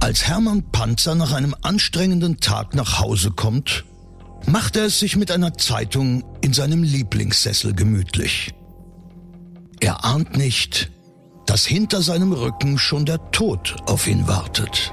Als Hermann Panzer nach einem anstrengenden Tag nach Hause kommt, macht er es sich mit einer Zeitung in seinem Lieblingssessel gemütlich. Er ahnt nicht, dass hinter seinem Rücken schon der Tod auf ihn wartet.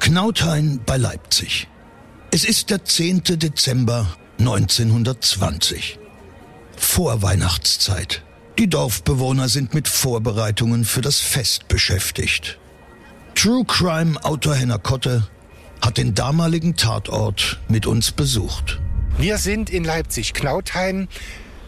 Knauthain bei Leipzig. Es ist der 10. Dezember 1920. Vorweihnachtszeit. Die Dorfbewohner sind mit Vorbereitungen für das Fest beschäftigt. True Crime Autor Henner Kotte hat den damaligen Tatort mit uns besucht. Wir sind in Leipzig, Knauthain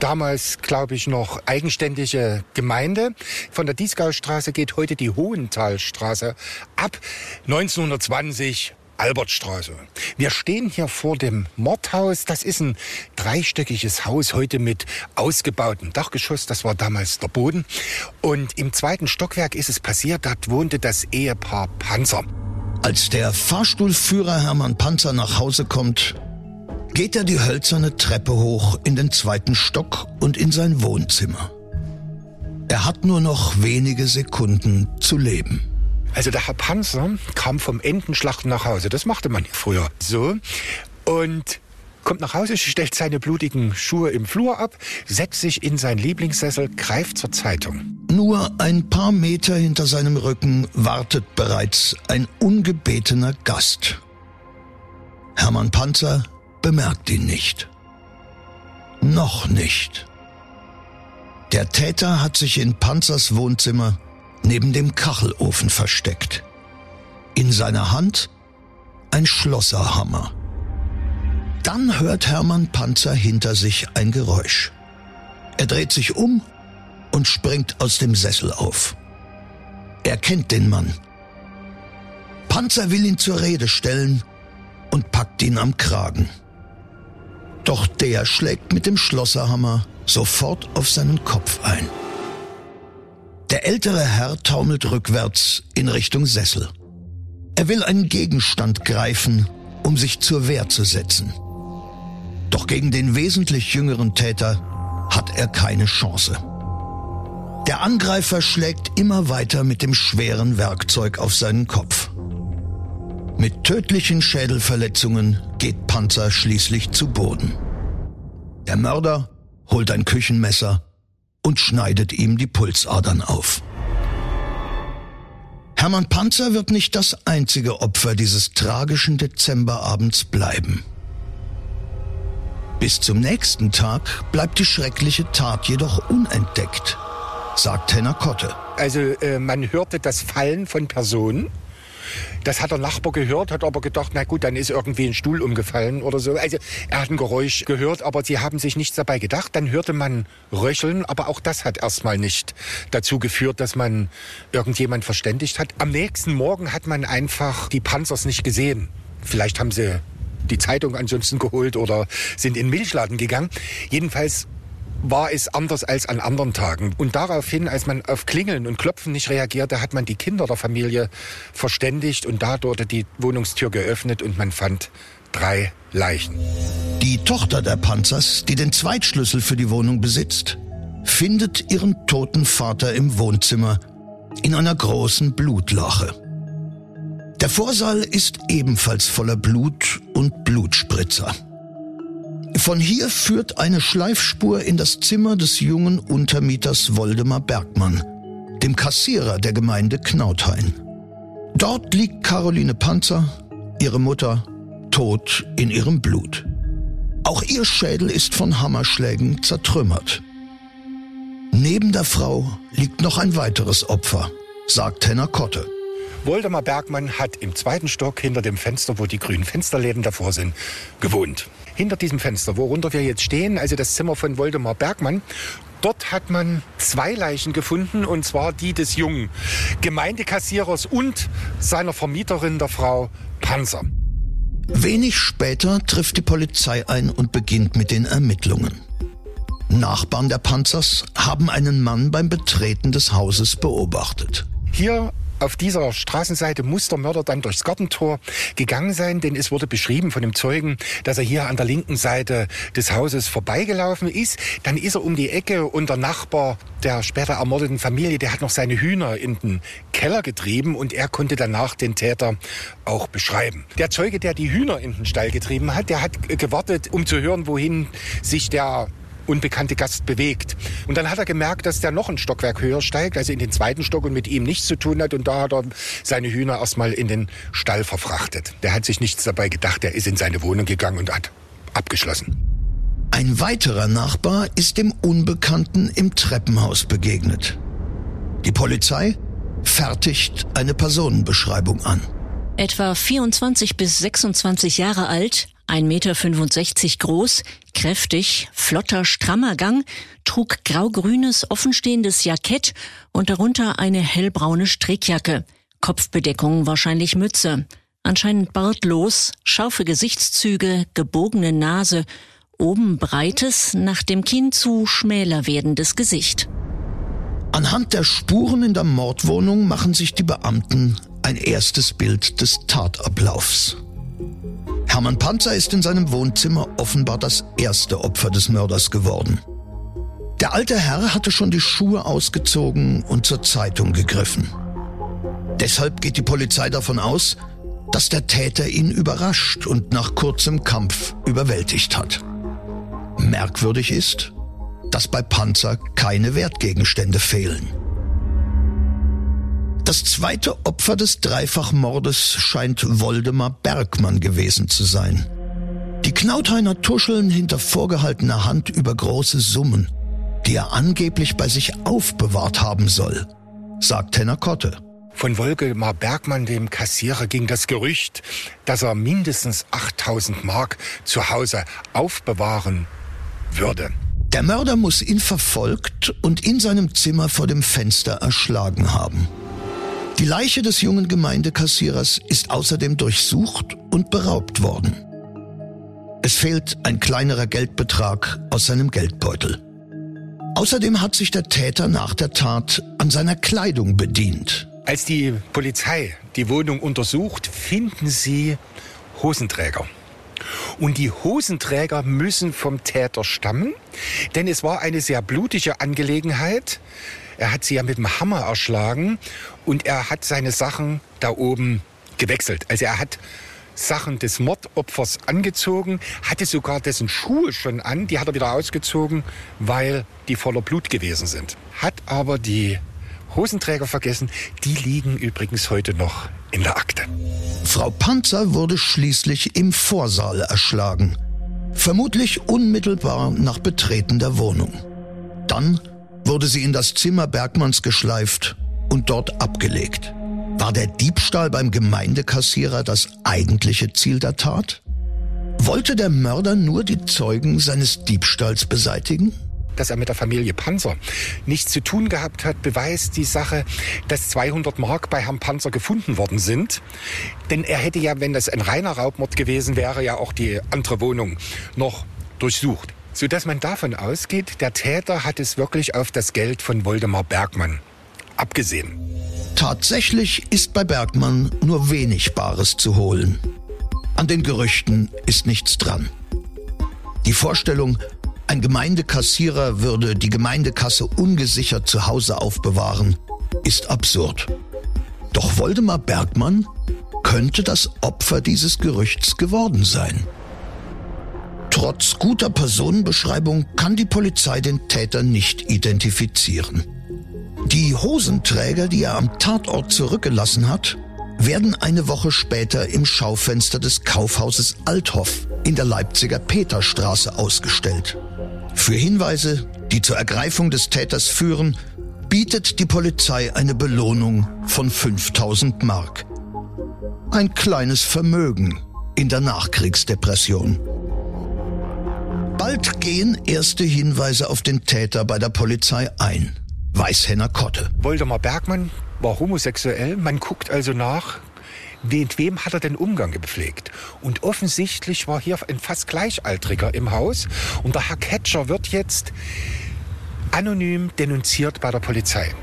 damals, glaube ich, noch eigenständige Gemeinde. Von der Dieskaustraße geht heute die Hohenthalstraße ab. 1920 Albertstraße. Wir stehen hier vor dem Mordhaus. Das ist ein dreistöckiges Haus, heute mit ausgebautem Dachgeschoss. Das war damals der Boden. Und im zweiten Stockwerk ist es passiert, dort wohnte das Ehepaar Panzer. Als der Fahrstuhlführer Hermann Panzer nach Hause kommt, geht er die hölzerne Treppe hoch in den zweiten Stock und in sein Wohnzimmer. Er hat nur noch wenige Sekunden zu leben. Also der Herr Panzer kam vom Entenschlachten nach Hause. Das machte man früher so. Und kommt nach Hause, stellt seine blutigen Schuhe im Flur ab, setzt sich in sein Lieblingssessel, greift zur Zeitung. Nur ein paar Meter hinter seinem Rücken wartet bereits ein ungebetener Gast. Hermann Panzer bemerkt ihn nicht. Noch nicht. Der Täter hat sich in Panzers Wohnzimmer neben dem Kachelofen versteckt. In seiner Hand ein Schlosserhammer. Dann hört Hermann Panzer hinter sich ein Geräusch. Er dreht sich um und springt aus dem Sessel auf. Er kennt den Mann. Panzer will ihn zur Rede stellen und packt ihn am Kragen. Doch der schlägt mit dem Schlosserhammer sofort auf seinen Kopf ein. Der ältere Herr taumelt rückwärts in Richtung Sessel. Er will einen Gegenstand greifen, um sich zur Wehr zu setzen. Doch gegen den wesentlich jüngeren Täter hat er keine Chance. Der Angreifer schlägt immer weiter mit dem schweren Werkzeug auf seinen Kopf. Mit tödlichen Schädelverletzungen geht Panzer schließlich zu Boden. Der Mörder holt ein Küchenmesser und schneidet ihm die Pulsadern auf. Hermann Panzer wird nicht das einzige Opfer dieses tragischen Dezemberabends bleiben. Bis zum nächsten Tag bleibt die schreckliche Tat jedoch unentdeckt, sagt Henner Kotte. Also äh, man hörte das Fallen von Personen das hat der Nachbar gehört, hat aber gedacht, na gut, dann ist irgendwie ein Stuhl umgefallen oder so. Also er hat ein Geräusch gehört, aber sie haben sich nichts dabei gedacht. Dann hörte man Röcheln, aber auch das hat erstmal nicht dazu geführt, dass man irgendjemand verständigt hat. Am nächsten Morgen hat man einfach die Panzers nicht gesehen. Vielleicht haben sie die Zeitung ansonsten geholt oder sind in den Milchladen gegangen. Jedenfalls war es anders als an anderen Tagen. Und daraufhin, als man auf Klingeln und Klopfen nicht reagierte, hat man die Kinder der Familie verständigt und da wurde die Wohnungstür geöffnet und man fand drei Leichen. Die Tochter der Panzers, die den Zweitschlüssel für die Wohnung besitzt, findet ihren toten Vater im Wohnzimmer in einer großen Blutlache. Der Vorsaal ist ebenfalls voller Blut und Blutspritzer. Von hier führt eine Schleifspur in das Zimmer des jungen Untermieters Woldemar Bergmann, dem Kassierer der Gemeinde Knauthain. Dort liegt Caroline Panzer, ihre Mutter, tot in ihrem Blut. Auch ihr Schädel ist von Hammerschlägen zertrümmert. Neben der Frau liegt noch ein weiteres Opfer, sagt Henner Kotte. Woldemar Bergmann hat im zweiten Stock hinter dem Fenster, wo die grünen Fensterläden davor sind, gewohnt hinter diesem Fenster, worunter wir jetzt stehen, also das Zimmer von Woldemar Bergmann, Dort hat man zwei Leichen gefunden, und zwar die des jungen Gemeindekassierers und seiner Vermieterin, der Frau Panzer. Wenig später trifft die Polizei ein und beginnt mit den Ermittlungen. Nachbarn der Panzers haben einen Mann beim Betreten des Hauses beobachtet. Hier auf dieser Straßenseite muss der Mörder dann durchs Gartentor gegangen sein, denn es wurde beschrieben von dem Zeugen, dass er hier an der linken Seite des Hauses vorbeigelaufen ist. Dann ist er um die Ecke und der Nachbar der später ermordeten Familie, der hat noch seine Hühner in den Keller getrieben und er konnte danach den Täter auch beschreiben. Der Zeuge, der die Hühner in den Stall getrieben hat, der hat gewartet, um zu hören, wohin sich der unbekannte Gast bewegt. Und dann hat er gemerkt, dass der noch ein Stockwerk höher steigt, also in den zweiten Stock und mit ihm nichts zu tun hat. Und da hat er seine Hühner erstmal in den Stall verfrachtet. Der hat sich nichts dabei gedacht, er ist in seine Wohnung gegangen und hat abgeschlossen. Ein weiterer Nachbar ist dem Unbekannten im Treppenhaus begegnet. Die Polizei fertigt eine Personenbeschreibung an. Etwa 24 bis 26 Jahre alt, 1,65 Meter groß, kräftig, flotter, strammer Gang, trug grau-grünes, offenstehendes Jackett und darunter eine hellbraune Strickjacke. Kopfbedeckung wahrscheinlich Mütze. Anscheinend bartlos, scharfe Gesichtszüge, gebogene Nase, oben breites, nach dem Kinn zu schmäler werdendes Gesicht. Anhand der Spuren in der Mordwohnung machen sich die Beamten ein erstes Bild des Tatablaufs. Hermann Panzer ist in seinem Wohnzimmer offenbar das erste Opfer des Mörders geworden. Der alte Herr hatte schon die Schuhe ausgezogen und zur Zeitung gegriffen. Deshalb geht die Polizei davon aus, dass der Täter ihn überrascht und nach kurzem Kampf überwältigt hat. Merkwürdig ist, dass bei Panzer keine Wertgegenstände fehlen. Das zweite Opfer des Dreifachmordes scheint Woldemar Bergmann gewesen zu sein. Die Knautheiner tuscheln hinter vorgehaltener Hand über große Summen, die er angeblich bei sich aufbewahrt haben soll, sagt Henner Kotte. Von Woldemar Bergmann, dem Kassierer, ging das Gerücht, dass er mindestens 8000 Mark zu Hause aufbewahren würde. Der Mörder muss ihn verfolgt und in seinem Zimmer vor dem Fenster erschlagen haben. Die Leiche des jungen Gemeindekassierers ist außerdem durchsucht und beraubt worden. Es fehlt ein kleinerer Geldbetrag aus seinem Geldbeutel. Außerdem hat sich der Täter nach der Tat an seiner Kleidung bedient. Als die Polizei die Wohnung untersucht, finden sie Hosenträger. Und die Hosenträger müssen vom Täter stammen, denn es war eine sehr blutige Angelegenheit. Er hat sie ja mit dem Hammer erschlagen und er hat seine Sachen da oben gewechselt. Also er hat Sachen des Mordopfers angezogen, hatte sogar dessen Schuhe schon an, die hat er wieder ausgezogen, weil die voller Blut gewesen sind. Hat aber die Hosenträger vergessen, die liegen übrigens heute noch in der Akte. Frau Panzer wurde schließlich im Vorsaal erschlagen. Vermutlich unmittelbar nach Betreten der Wohnung. Dann wurde sie in das Zimmer Bergmanns geschleift und dort abgelegt. War der Diebstahl beim Gemeindekassierer das eigentliche Ziel der Tat? Wollte der Mörder nur die Zeugen seines Diebstahls beseitigen? dass er mit der Familie Panzer nichts zu tun gehabt hat, beweist die Sache, dass 200 Mark bei Herrn Panzer gefunden worden sind. Denn er hätte ja, wenn das ein reiner Raubmord gewesen wäre, ja auch die andere Wohnung noch durchsucht sodass man davon ausgeht, der Täter hat es wirklich auf das Geld von Woldemar Bergmann abgesehen. Tatsächlich ist bei Bergmann nur wenig Bares zu holen. An den Gerüchten ist nichts dran. Die Vorstellung, ein Gemeindekassierer würde die Gemeindekasse ungesichert zu Hause aufbewahren, ist absurd. Doch Woldemar Bergmann könnte das Opfer dieses Gerüchts geworden sein. Trotz guter Personenbeschreibung kann die Polizei den Täter nicht identifizieren. Die Hosenträger, die er am Tatort zurückgelassen hat, werden eine Woche später im Schaufenster des Kaufhauses Althoff in der Leipziger Peterstraße ausgestellt. Für Hinweise, die zur Ergreifung des Täters führen, bietet die Polizei eine Belohnung von 5000 Mark. Ein kleines Vermögen in der Nachkriegsdepression. Bald gehen erste Hinweise auf den Täter bei der Polizei ein. Weißhenner Kotte. Woldemar Bergmann war homosexuell. Man guckt also nach, mit wem hat er den Umgang gepflegt? Und offensichtlich war hier ein fast Gleichaltriger im Haus. Und der Herr Ketscher wird jetzt anonym denunziert bei der Polizei.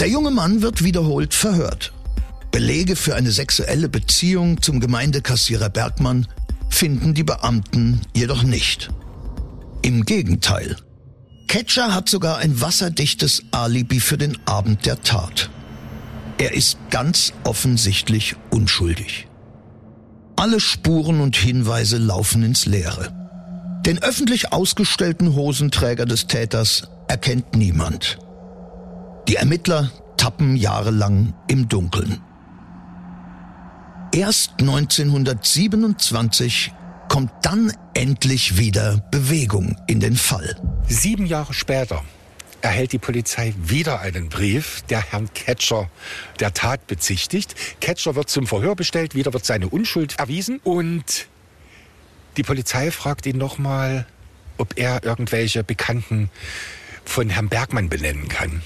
Der junge Mann wird wiederholt verhört. Belege für eine sexuelle Beziehung zum Gemeindekassierer Bergmann finden die Beamten jedoch nicht. Im Gegenteil. Ketscher hat sogar ein wasserdichtes Alibi für den Abend der Tat. Er ist ganz offensichtlich unschuldig. Alle Spuren und Hinweise laufen ins Leere. Den öffentlich ausgestellten Hosenträger des Täters erkennt niemand. Die Ermittler tappen jahrelang im Dunkeln. Erst 1927 kommt dann endlich wieder Bewegung in den Fall. Sieben Jahre später erhält die Polizei wieder einen Brief, der Herrn Ketscher der Tat bezichtigt. Ketscher wird zum Verhör bestellt, wieder wird seine Unschuld erwiesen und die Polizei fragt ihn nochmal, ob er irgendwelche Bekannten von Herrn Bergmann benennen kann.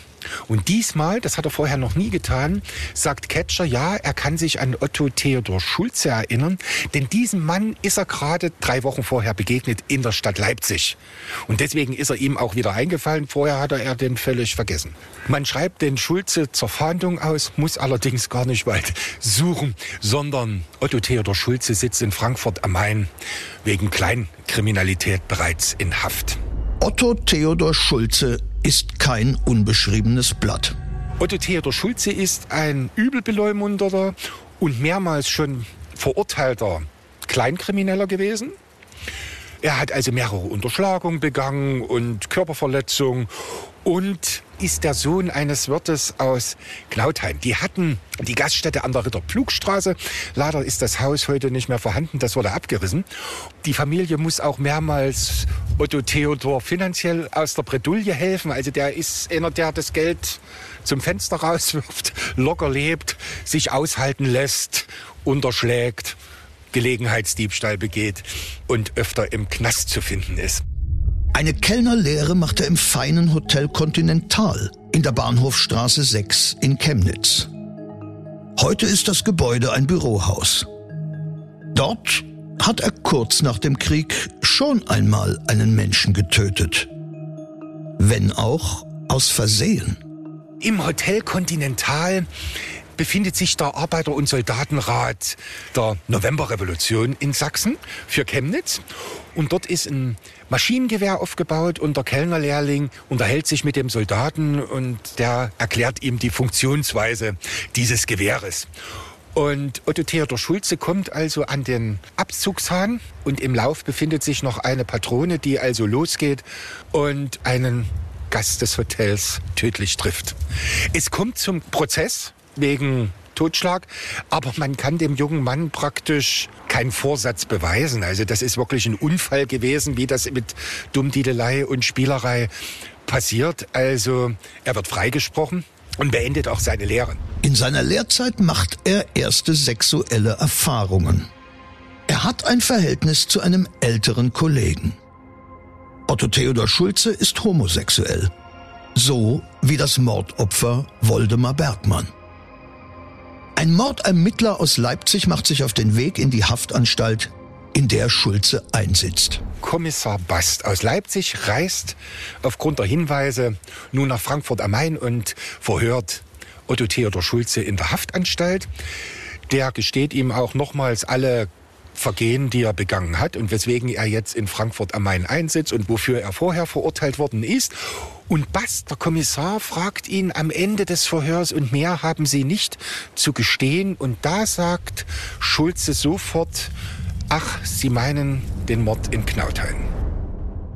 Und diesmal, das hat er vorher noch nie getan, sagt Ketscher, ja, er kann sich an Otto Theodor Schulze erinnern, denn diesem Mann ist er gerade drei Wochen vorher begegnet in der Stadt Leipzig. Und deswegen ist er ihm auch wieder eingefallen. Vorher hatte er den völlig vergessen. Man schreibt den Schulze zur Fahndung aus, muss allerdings gar nicht weit suchen, sondern Otto Theodor Schulze sitzt in Frankfurt am Main wegen Kleinkriminalität bereits in Haft. Otto Theodor Schulze ist kein unbeschriebenes Blatt. Otto Theodor Schulze ist ein übelbeleumundeter und mehrmals schon verurteilter Kleinkrimineller gewesen. Er hat also mehrere Unterschlagungen begangen und Körperverletzungen und ist der Sohn eines Wirtes aus Knautheim. Die hatten die Gaststätte an der Ritterpflugstraße. Leider ist das Haus heute nicht mehr vorhanden, das wurde abgerissen. Die Familie muss auch mehrmals Otto Theodor finanziell aus der Bredouille helfen. Also der ist einer, der das Geld zum Fenster rauswirft, locker lebt, sich aushalten lässt, unterschlägt. Gelegenheitsdiebstahl begeht und öfter im Knast zu finden ist. Eine Kellnerlehre macht er im feinen Hotel Continental in der Bahnhofstraße 6 in Chemnitz. Heute ist das Gebäude ein Bürohaus. Dort hat er kurz nach dem Krieg schon einmal einen Menschen getötet. Wenn auch aus Versehen. Im Hotel Continental befindet sich der Arbeiter- und Soldatenrat der Novemberrevolution in Sachsen für Chemnitz. Und dort ist ein Maschinengewehr aufgebaut und der Kellnerlehrling unterhält sich mit dem Soldaten und der erklärt ihm die Funktionsweise dieses Gewehres. Und Otto Theodor Schulze kommt also an den Abzugshahn und im Lauf befindet sich noch eine Patrone, die also losgeht und einen Gast des Hotels tödlich trifft. Es kommt zum Prozess wegen Totschlag, aber man kann dem jungen Mann praktisch keinen Vorsatz beweisen. Also das ist wirklich ein Unfall gewesen, wie das mit Dummdiedelei und Spielerei passiert. Also er wird freigesprochen und beendet auch seine Lehre. In seiner Lehrzeit macht er erste sexuelle Erfahrungen. Er hat ein Verhältnis zu einem älteren Kollegen. Otto Theodor Schulze ist homosexuell. So wie das Mordopfer Woldemar Bergmann. Ein Mordermittler aus Leipzig macht sich auf den Weg in die Haftanstalt, in der Schulze einsitzt. Kommissar Bast aus Leipzig reist aufgrund der Hinweise nun nach Frankfurt am Main und verhört Otto Theodor Schulze in der Haftanstalt. Der gesteht ihm auch nochmals alle Vergehen, die er begangen hat und weswegen er jetzt in Frankfurt am Main einsitzt und wofür er vorher verurteilt worden ist. Und Bast, der Kommissar, fragt ihn am Ende des Verhörs, und mehr haben Sie nicht zu gestehen. Und da sagt Schulze sofort, ach, Sie meinen den Mord in Knautheim.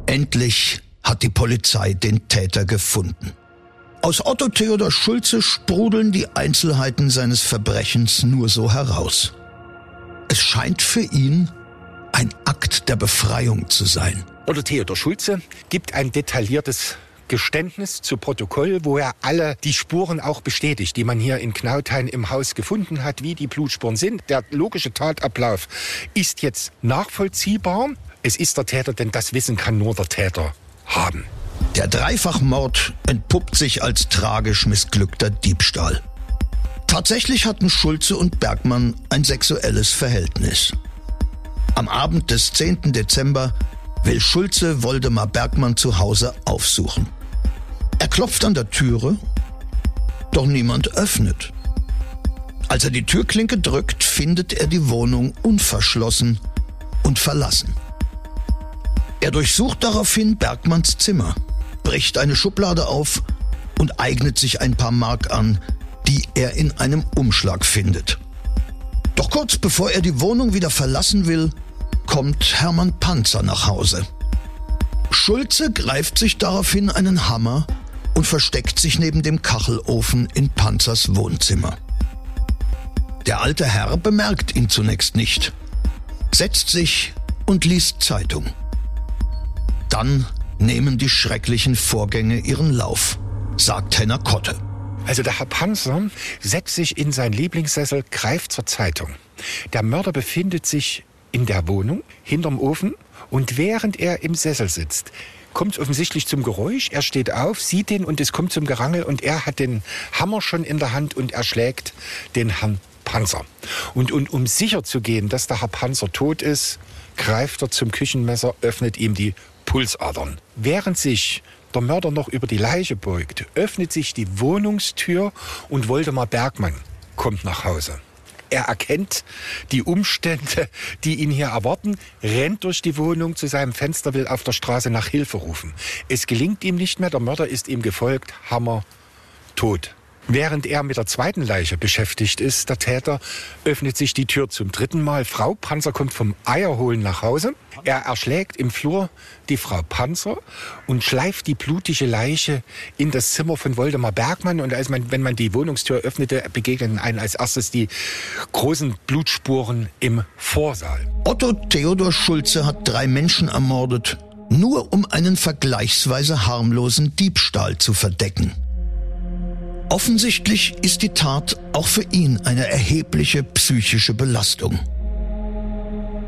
Endlich hat die Polizei den Täter gefunden. Aus Otto Theodor Schulze sprudeln die Einzelheiten seines Verbrechens nur so heraus. Es scheint für ihn ein Akt der Befreiung zu sein. Otto Theodor Schulze gibt ein detailliertes Geständnis zu Protokoll, wo er alle die Spuren auch bestätigt, die man hier in Knautheim im Haus gefunden hat, wie die Blutspuren sind. Der logische Tatablauf ist jetzt nachvollziehbar. es ist der Täter, denn das Wissen kann nur der Täter haben. Der Dreifachmord entpuppt sich als tragisch missglückter Diebstahl. Tatsächlich hatten Schulze und Bergmann ein sexuelles Verhältnis. Am Abend des 10. Dezember will Schulze Woldemar Bergmann zu Hause aufsuchen. Er klopft an der Türe, doch niemand öffnet. Als er die Türklinke drückt, findet er die Wohnung unverschlossen und verlassen. Er durchsucht daraufhin Bergmanns Zimmer, bricht eine Schublade auf und eignet sich ein paar Mark an, die er in einem Umschlag findet. Doch kurz bevor er die Wohnung wieder verlassen will, kommt Hermann Panzer nach Hause. Schulze greift sich daraufhin einen Hammer und versteckt sich neben dem Kachelofen in Panzers Wohnzimmer. Der alte Herr bemerkt ihn zunächst nicht, setzt sich und liest Zeitung. Dann nehmen die schrecklichen Vorgänge ihren Lauf, sagt Henner Kotte. Also der Herr Panzer setzt sich in seinen Lieblingssessel, greift zur Zeitung. Der Mörder befindet sich in der Wohnung, hinterm Ofen, und während er im Sessel sitzt, kommt es offensichtlich zum Geräusch. Er steht auf, sieht ihn und es kommt zum Gerangel und er hat den Hammer schon in der Hand und erschlägt den Herrn Panzer. Und, und um sicher zu gehen, dass der Herr Panzer tot ist, greift er zum Küchenmesser, öffnet ihm die Pulsadern. Während sich der Mörder noch über die Leiche beugt, öffnet sich die Wohnungstür und Woldemar Bergmann kommt nach Hause. Er erkennt die Umstände, die ihn hier erwarten, rennt durch die Wohnung zu seinem Fenster, will auf der Straße nach Hilfe rufen. Es gelingt ihm nicht mehr, der Mörder ist ihm gefolgt, Hammer, tot. Während er mit der zweiten Leiche beschäftigt ist, der Täter, öffnet sich die Tür zum dritten Mal. Frau Panzer kommt vom Eierholen nach Hause. Er erschlägt im Flur die Frau Panzer und schleift die blutige Leiche in das Zimmer von Woldemar Bergmann. Und als man, wenn man die Wohnungstür öffnete, begegneten einen als erstes die großen Blutspuren im Vorsaal. Otto Theodor Schulze hat drei Menschen ermordet, nur um einen vergleichsweise harmlosen Diebstahl zu verdecken. Offensichtlich ist die Tat auch für ihn eine erhebliche psychische Belastung.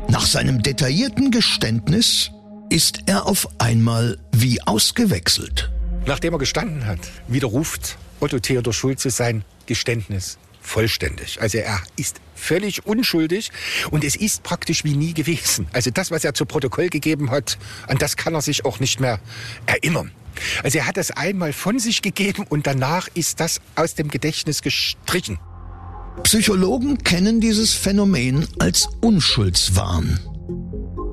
Nach seinem detaillierten Geständnis ist er auf einmal wie ausgewechselt. Nachdem er gestanden hat, widerruft Otto Theodor Schulze sein Geständnis vollständig. Also er ist völlig unschuldig und es ist praktisch wie nie gewesen. Also das, was er zu Protokoll gegeben hat, an das kann er sich auch nicht mehr erinnern. Also er hat das einmal von sich gegeben und danach ist das aus dem Gedächtnis gestrichen. Psychologen kennen dieses Phänomen als Unschuldswahn.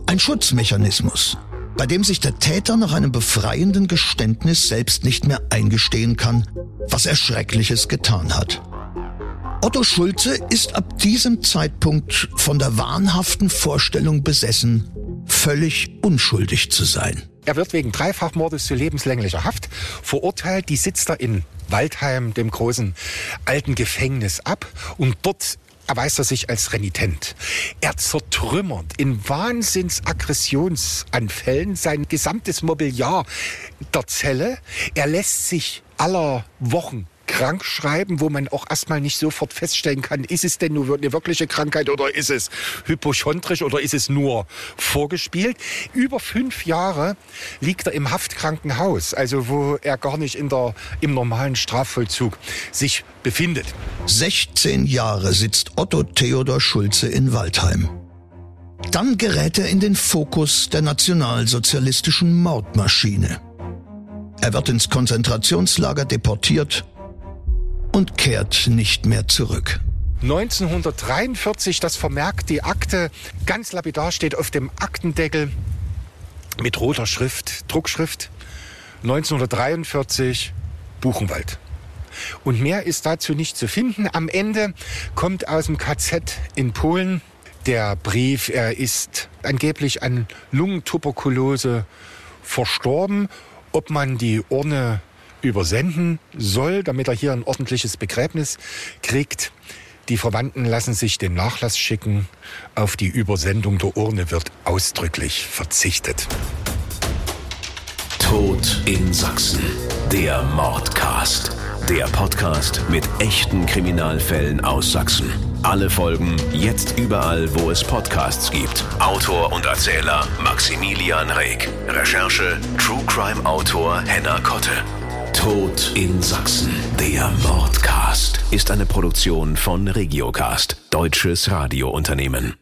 Ein Schutzmechanismus, bei dem sich der Täter nach einem befreienden Geständnis selbst nicht mehr eingestehen kann, was er Schreckliches getan hat. Otto Schulze ist ab diesem Zeitpunkt von der wahnhaften Vorstellung besessen, völlig unschuldig zu sein. Er wird wegen Dreifachmordes zu lebenslänglicher Haft verurteilt. Die sitzt er in Waldheim, dem großen alten Gefängnis, ab. Und dort erweist er sich als renitent. Er zertrümmert in Wahnsinnsaggressionsanfällen sein gesamtes Mobiliar der Zelle. Er lässt sich aller Wochen krank schreiben, wo man auch erstmal nicht sofort feststellen kann, ist es denn nur eine wirkliche Krankheit oder ist es hypochondrisch oder ist es nur vorgespielt. Über fünf Jahre liegt er im Haftkrankenhaus, also wo er gar nicht in der, im normalen Strafvollzug sich befindet. 16 Jahre sitzt Otto Theodor Schulze in Waldheim. Dann gerät er in den Fokus der nationalsozialistischen Mordmaschine. Er wird ins Konzentrationslager deportiert und kehrt nicht mehr zurück. 1943, das vermerkt die Akte, ganz lapidar steht auf dem Aktendeckel mit roter Schrift, Druckschrift, 1943 Buchenwald. Und mehr ist dazu nicht zu finden. Am Ende kommt aus dem KZ in Polen der Brief, er ist angeblich an Lungentuberkulose verstorben. Ob man die Urne übersenden soll, damit er hier ein ordentliches Begräbnis kriegt. Die Verwandten lassen sich den Nachlass schicken. Auf die Übersendung der Urne wird ausdrücklich verzichtet. Tod in Sachsen. Der Mordcast. Der Podcast mit echten Kriminalfällen aus Sachsen. Alle Folgen jetzt überall, wo es Podcasts gibt. Autor und Erzähler Maximilian Reg. Recherche True Crime Autor Henna Kotte. Tod in Sachsen. Der Mordcast ist eine Produktion von Regiocast, deutsches Radiounternehmen.